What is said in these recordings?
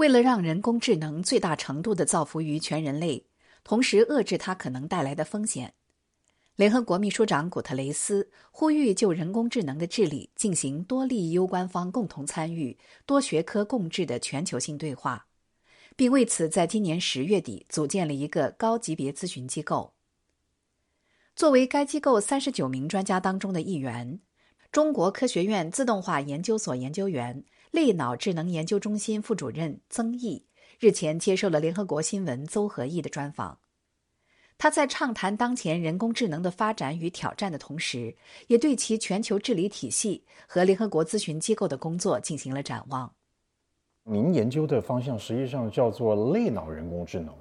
为了让人工智能最大程度地造福于全人类，同时遏制它可能带来的风险，联合国秘书长古特雷斯呼吁就人工智能的治理进行多利益攸关方共同参与、多学科共治的全球性对话，并为此在今年十月底组建了一个高级别咨询机构。作为该机构三十九名专家当中的一员，中国科学院自动化研究所研究员。类脑智能研究中心副主任曾毅日前接受了联合国新闻邹和义的专访。他在畅谈当前人工智能的发展与挑战的同时，也对其全球治理体系和联合国咨询机构的工作进行了展望。您研究的方向实际上叫做类脑人工智能。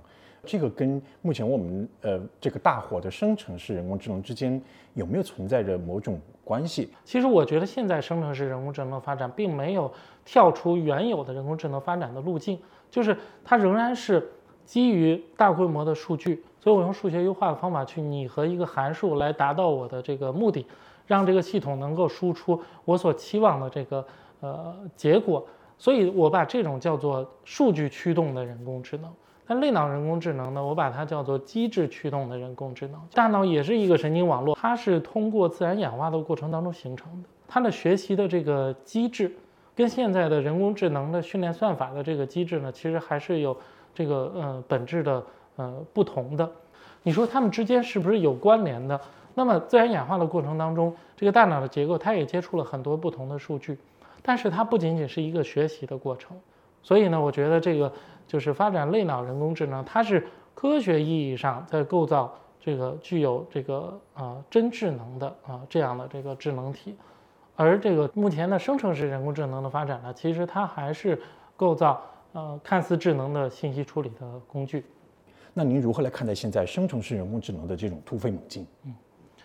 这个跟目前我们呃这个大火的生成式人工智能之间有没有存在着某种关系？其实我觉得现在生成式人工智能发展并没有跳出原有的人工智能发展的路径，就是它仍然是基于大规模的数据，所以我用数学优化的方法去拟合一个函数来达到我的这个目的，让这个系统能够输出我所期望的这个呃结果，所以我把这种叫做数据驱动的人工智能。那类脑人工智能呢？我把它叫做机制驱动的人工智能。大脑也是一个神经网络，它是通过自然演化的过程当中形成的。它的学习的这个机制，跟现在的人工智能的训练算法的这个机制呢，其实还是有这个呃本质的呃不同的。你说它们之间是不是有关联的？那么自然演化的过程当中，这个大脑的结构它也接触了很多不同的数据，但是它不仅仅是一个学习的过程。所以呢，我觉得这个。就是发展类脑人工智能，它是科学意义上在构造这个具有这个呃真智能的啊这样的这个智能体，而这个目前的生成式人工智能的发展呢，其实它还是构造呃看似智能的信息处理的工具。那您如何来看待现在生成式人工智能的这种突飞猛进？嗯，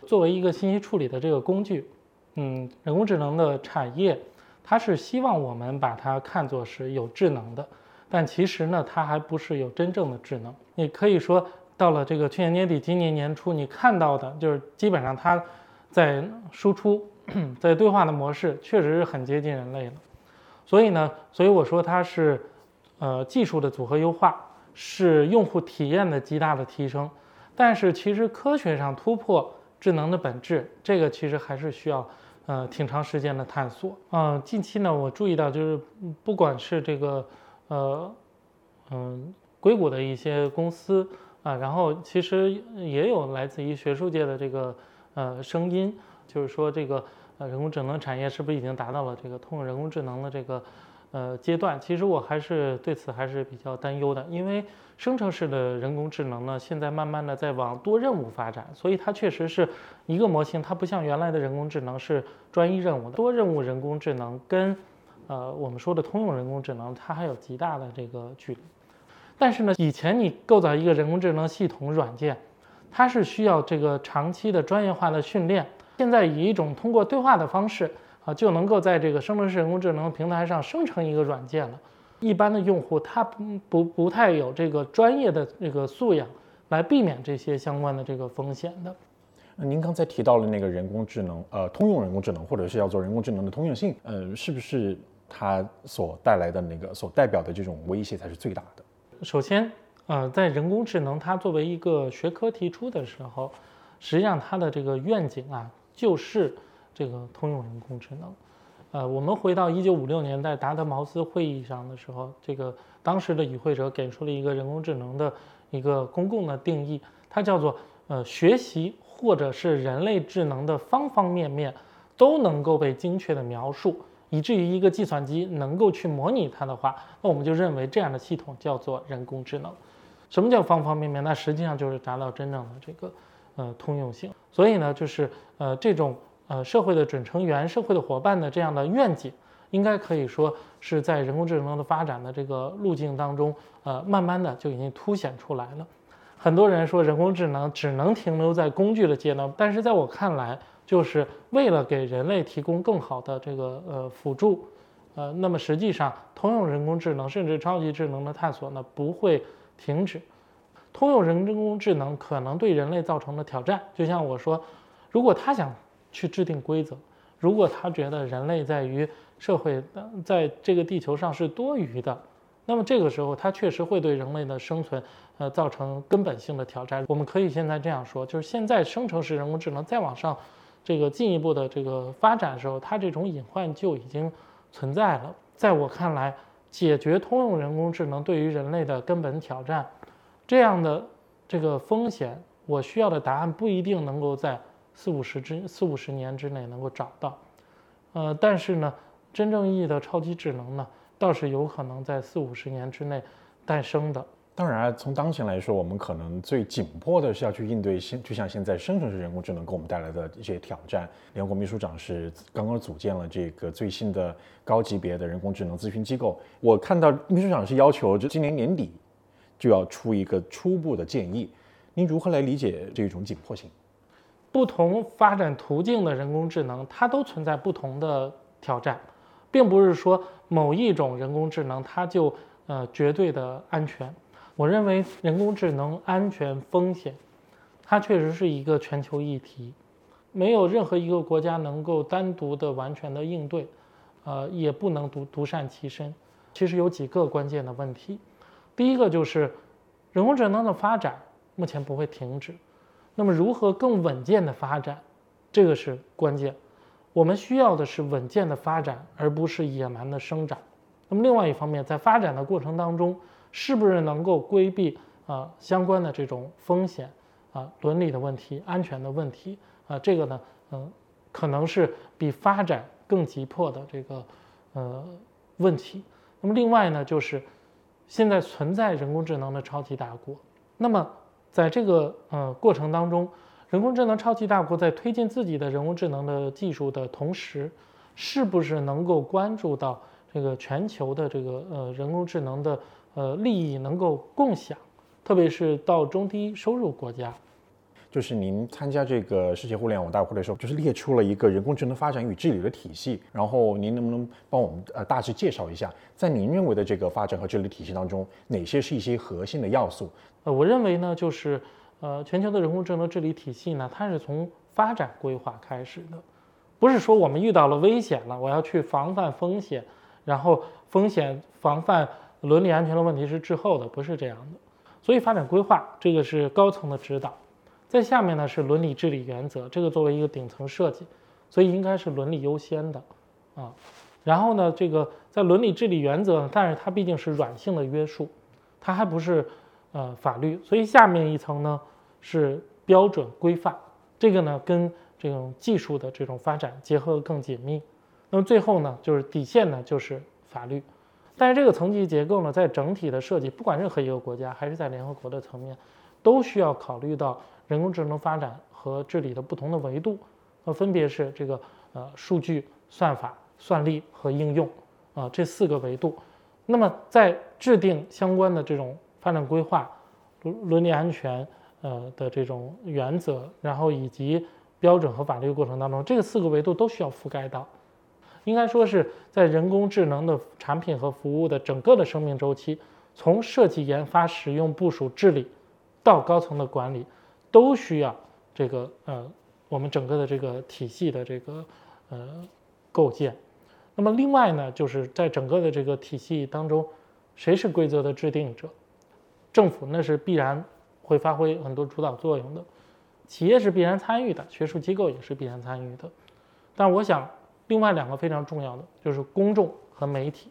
作为一个信息处理的这个工具，嗯，人工智能的产业，它是希望我们把它看作是有智能的。但其实呢，它还不是有真正的智能。你可以说，到了这个去年年底、今年年初，你看到的就是基本上它在输出、在对话的模式，确实是很接近人类了。所以呢，所以我说它是呃技术的组合优化，是用户体验的极大的提升。但是其实科学上突破智能的本质，这个其实还是需要呃挺长时间的探索。嗯，近期呢，我注意到就是不管是这个。呃，嗯，硅谷的一些公司啊，然后其实也有来自于学术界的这个呃声音，就是说这个呃人工智能产业是不是已经达到了这个通用人工智能的这个呃阶段？其实我还是对此还是比较担忧的，因为生成式的人工智能呢，现在慢慢的在往多任务发展，所以它确实是一个模型，它不像原来的人工智能是专一任务的，多任务人工智能跟。呃，我们说的通用人工智能，它还有极大的这个距离。但是呢，以前你构造一个人工智能系统软件，它是需要这个长期的专业化的训练。现在以一种通过对话的方式啊，就能够在这个生成式人工智能平台上生成一个软件了。一般的用户他不不不太有这个专业的这个素养来避免这些相关的这个风险的。您刚才提到了那个人工智能，呃，通用人工智能，或者是叫做人工智能的通用性，呃，是不是？它所带来的那个所代表的这种威胁才是最大的。首先，呃，在人工智能它作为一个学科提出的时候，实际上它的这个愿景啊，就是这个通用人工智能。呃，我们回到一九五六年在达德茅斯会议上的时候，这个当时的与会者给出了一个人工智能的一个公共的定义，它叫做呃学习或者是人类智能的方方面面都能够被精确的描述。以至于一个计算机能够去模拟它的话，那我们就认为这样的系统叫做人工智能。什么叫方方面面？那实际上就是达到真正的这个呃通用性。所以呢，就是呃这种呃社会的准成员、社会的伙伴的这样的愿景，应该可以说是在人工智能的发展的这个路径当中，呃慢慢的就已经凸显出来了。很多人说人工智能只能停留在工具的阶段，但是在我看来。就是为了给人类提供更好的这个呃辅助，呃，那么实际上通用人工智能甚至超级智能的探索呢不会停止。通用人工智能可能对人类造成的挑战，就像我说，如果他想去制定规则，如果他觉得人类在于社会在这个地球上是多余的，那么这个时候它确实会对人类的生存，呃，造成根本性的挑战。我们可以现在这样说，就是现在生成式人工智能再往上，这个进一步的这个发展的时候，它这种隐患就已经存在了。在我看来，解决通用人工智能对于人类的根本挑战，这样的这个风险，我需要的答案不一定能够在四五十之四五十年之内能够找到，呃，但是呢，真正意义的超级智能呢，倒是有可能在四五十年之内诞生的。当然，从当前来说，我们可能最紧迫的是要去应对现，就像现在生成式人工智能给我们带来的一些挑战。联合国秘书长是刚刚组建了这个最新的高级别的人工智能咨询机构。我看到秘书长是要求，就今年年底就要出一个初步的建议。您如何来理解这种紧迫性？不同发展途径的人工智能，它都存在不同的挑战，并不是说某一种人工智能它就呃绝对的安全。我认为人工智能安全风险，它确实是一个全球议题，没有任何一个国家能够单独的完全的应对，呃，也不能独独善其身。其实有几个关键的问题，第一个就是人工智能的发展目前不会停止，那么如何更稳健的发展，这个是关键。我们需要的是稳健的发展，而不是野蛮的生长。那么另外一方面，在发展的过程当中，是不是能够规避啊相关的这种风险啊伦理的问题、安全的问题啊？这个呢，嗯，可能是比发展更急迫的这个呃问题。那么另外呢，就是现在存在人工智能的超级大国。那么在这个呃过程当中，人工智能超级大国在推进自己的人工智能的技术的同时，是不是能够关注到这个全球的这个呃人工智能的？呃，利益能够共享，特别是到中低收入国家。就是您参加这个世界互联网大会的时候，就是列出了一个人工智能发展与治理的体系。然后您能不能帮我们呃大致介绍一下，在您认为的这个发展和治理体系当中，哪些是一些核心的要素？呃，我认为呢，就是呃，全球的人工智能治理体系呢，它是从发展规划开始的，不是说我们遇到了危险了，我要去防范风险，然后风险防范。伦理安全的问题是滞后的，不是这样的。所以发展规划这个是高层的指导，在下面呢是伦理治理原则，这个作为一个顶层设计，所以应该是伦理优先的啊。然后呢，这个在伦理治理原则，但是它毕竟是软性的约束，它还不是呃法律，所以下面一层呢是标准规范，这个呢跟这种技术的这种发展结合更紧密。那么最后呢就是底线呢就是法律。但是这个层级结构呢，在整体的设计，不管任何一个国家，还是在联合国的层面，都需要考虑到人工智能发展和治理的不同的维度，呃，分别是这个呃数据、算法、算力和应用啊这四个维度。那么在制定相关的这种发展规划、伦伦理安全呃的这种原则，然后以及标准和法律过程当中，这个四个维度都需要覆盖到。应该说是在人工智能的产品和服务的整个的生命周期，从设计、研发、使用、部署、治理，到高层的管理，都需要这个呃我们整个的这个体系的这个呃构建。那么另外呢，就是在整个的这个体系当中，谁是规则的制定者？政府那是必然会发挥很多主导作用的，企业是必然参与的，学术机构也是必然参与的。但我想。另外两个非常重要的就是公众和媒体，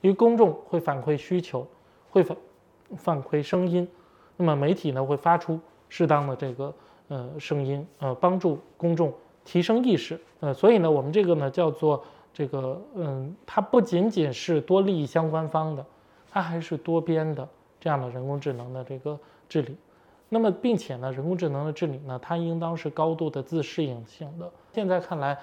因为公众会反馈需求，会反反馈声音，那么媒体呢会发出适当的这个呃声音，呃帮助公众提升意识，呃所以呢我们这个呢叫做这个嗯它不仅仅是多利益相关方的，它还是多边的这样的人工智能的这个治理，那么并且呢人工智能的治理呢它应当是高度的自适应性的，现在看来。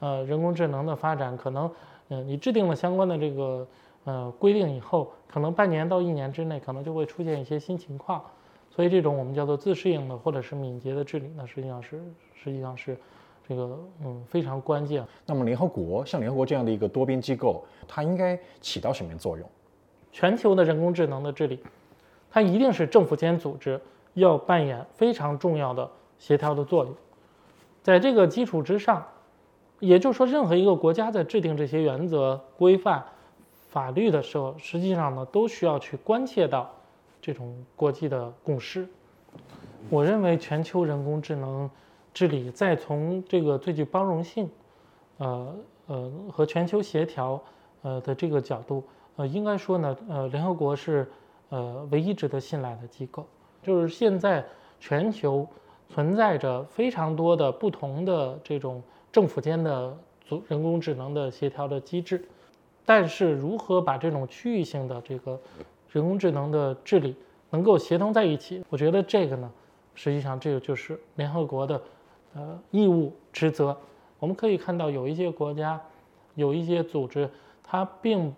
呃，人工智能的发展可能，嗯，你制定了相关的这个呃规定以后，可能半年到一年之内，可能就会出现一些新情况，所以这种我们叫做自适应的或者是敏捷的治理呢，实际上是实际上是这个嗯非常关键。那么联合国像联合国这样的一个多边机构，它应该起到什么作用？全球的人工智能的治理，它一定是政府间组织要扮演非常重要的协调的作用，在这个基础之上。也就是说，任何一个国家在制定这些原则、规范、法律的时候，实际上呢都需要去关切到这种国际的共识。我认为全球人工智能治理再从这个最具包容性，呃呃和全球协调呃的这个角度，呃应该说呢，呃联合国是呃唯一值得信赖的机构。就是现在全球存在着非常多的不同的这种政府间的组人工智能的协调的机制。但是，如何把这种区域性的这个人工智能的治理能够协同在一起？我觉得这个呢，实际上这个就是联合国的呃义务职责。我们可以看到，有一些国家，有一些组织，它并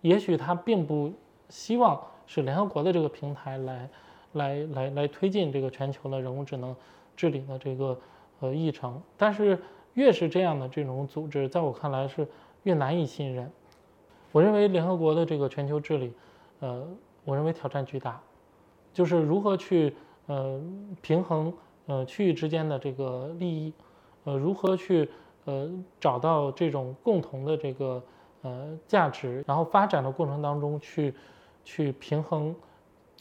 也许它并不希望是联合国的这个平台来来来来推进这个全球的人工智能治理的这个呃议程。但是，越是这样的这种组织，在我看来是越难以信任。我认为联合国的这个全球治理，呃，我认为挑战巨大，就是如何去呃平衡呃区域之间的这个利益，呃，如何去呃找到这种共同的这个呃价值，然后发展的过程当中去去平衡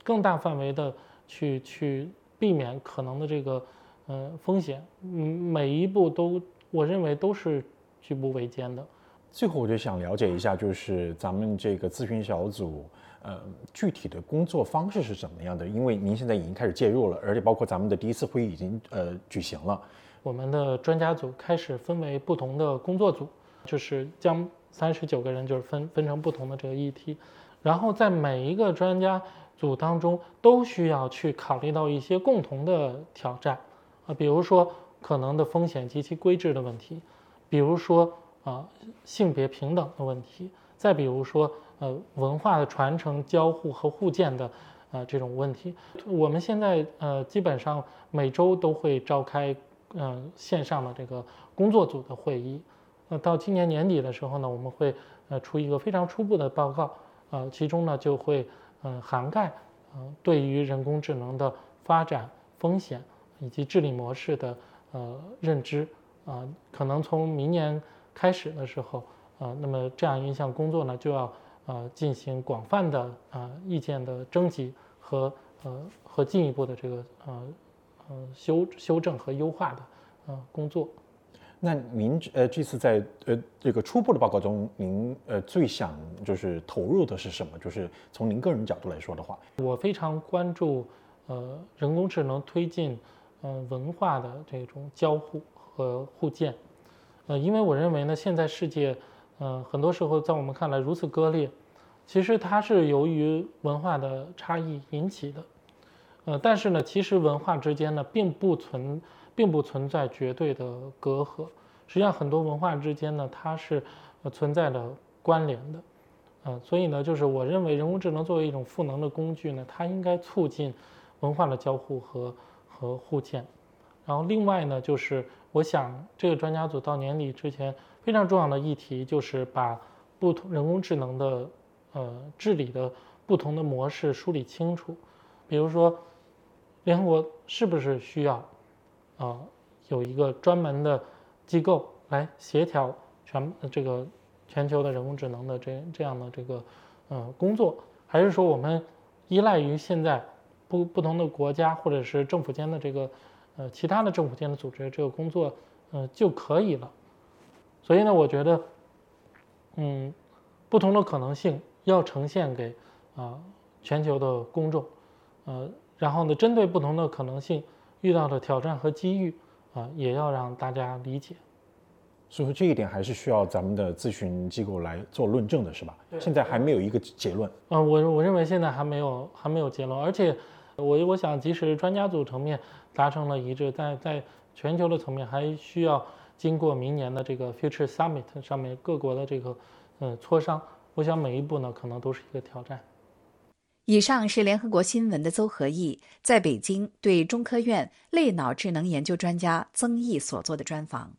更大范围的去去避免可能的这个呃风险，嗯，每一步都我认为都是举步维艰的。最后，我就想了解一下，就是咱们这个咨询小组，呃，具体的工作方式是怎么样的？因为您现在已经开始介入了，而且包括咱们的第一次会议已经呃举行了。我们的专家组开始分为不同的工作组，就是将三十九个人就是分分成不同的这个议题，然后在每一个专家组当中都需要去考虑到一些共同的挑战，啊，比如说可能的风险及其规制的问题，比如说。啊，性别平等的问题，再比如说，呃，文化的传承、交互和互鉴的，呃，这种问题，我们现在呃，基本上每周都会召开，呃，线上的这个工作组的会议。呃，到今年年底的时候呢，我们会呃出一个非常初步的报告，呃，其中呢就会嗯涵盖，呃，对于人工智能的发展风险以及治理模式的呃认知，啊，可能从明年。开始的时候，呃，那么这样一项工作呢，就要呃进行广泛的呃意见的征集和呃和进一步的这个呃呃修修正和优化的呃工作。那您呃这次在呃这个初步的报告中，您呃最想就是投入的是什么？就是从您个人角度来说的话，我非常关注呃人工智能推进呃文化的这种交互和互鉴。呃，因为我认为呢，现在世界，呃，很多时候在我们看来如此割裂，其实它是由于文化的差异引起的，呃，但是呢，其实文化之间呢，并不存，并不存在绝对的隔阂，实际上很多文化之间呢，它是存在着关联的，呃，所以呢，就是我认为人工智能作为一种赋能的工具呢，它应该促进文化的交互和和互鉴，然后另外呢，就是。我想，这个专家组到年底之前非常重要的议题就是把不同人工智能的呃治理的不同的模式梳理清楚。比如说，联合国是不是需要啊有一个专门的机构来协调全这个全球的人工智能的这这样的这个呃工作，还是说我们依赖于现在不不同的国家或者是政府间的这个？呃，其他的政府间的组织这个工作，呃就可以了。所以呢，我觉得，嗯，不同的可能性要呈现给啊全球的公众，呃，然后呢，针对不同的可能性遇到的挑战和机遇啊，也要让大家理解。所以说这一点还是需要咱们的咨询机构来做论证的，是吧？现在还没有一个结论。嗯，我我认为现在还没有还没有结论，而且。我我想，即使专家组层面达成了一致，但在全球的层面还需要经过明年的这个 Future Summit 上面各国的这个呃磋商。我想每一步呢，可能都是一个挑战。以上是联合国新闻的邹和义在北京对中科院类脑智能研究专家曾毅所做的专访。